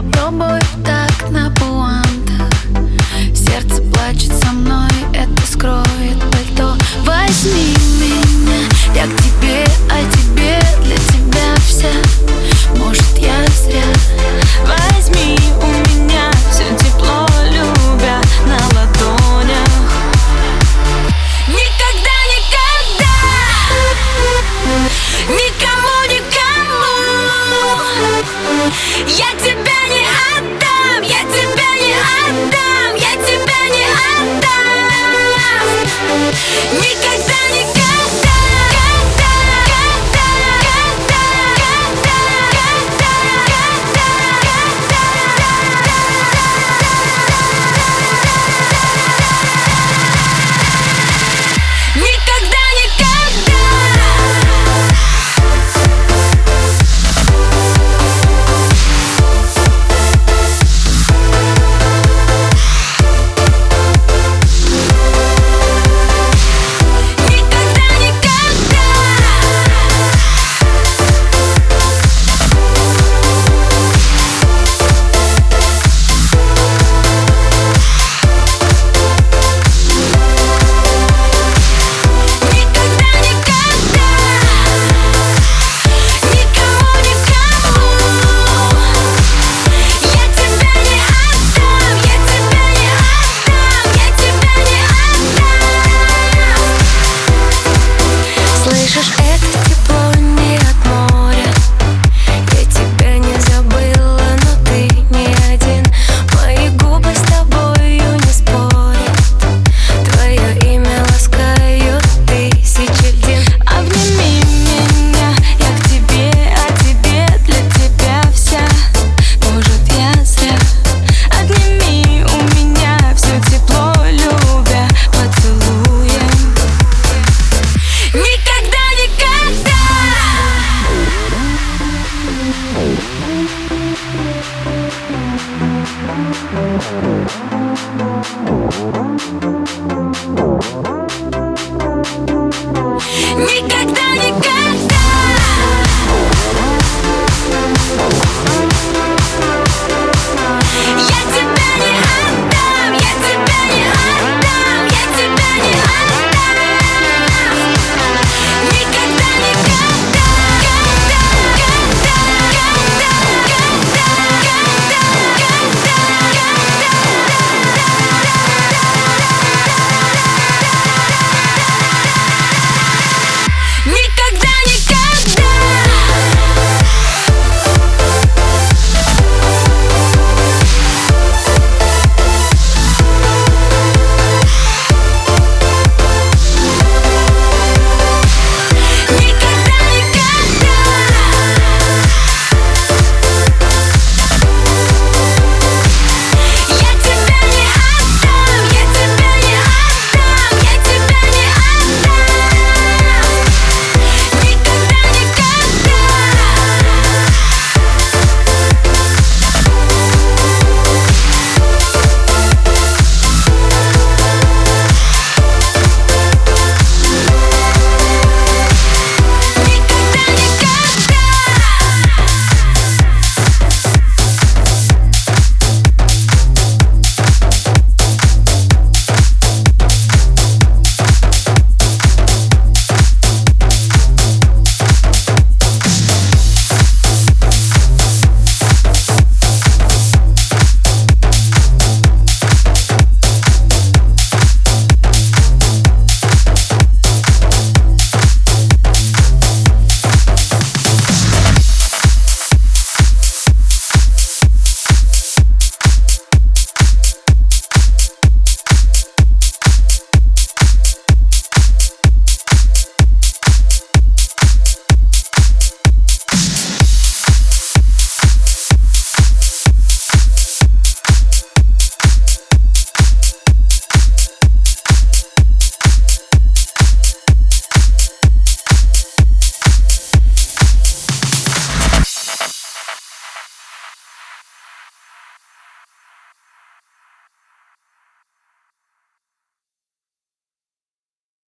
Попробуй так Thank you.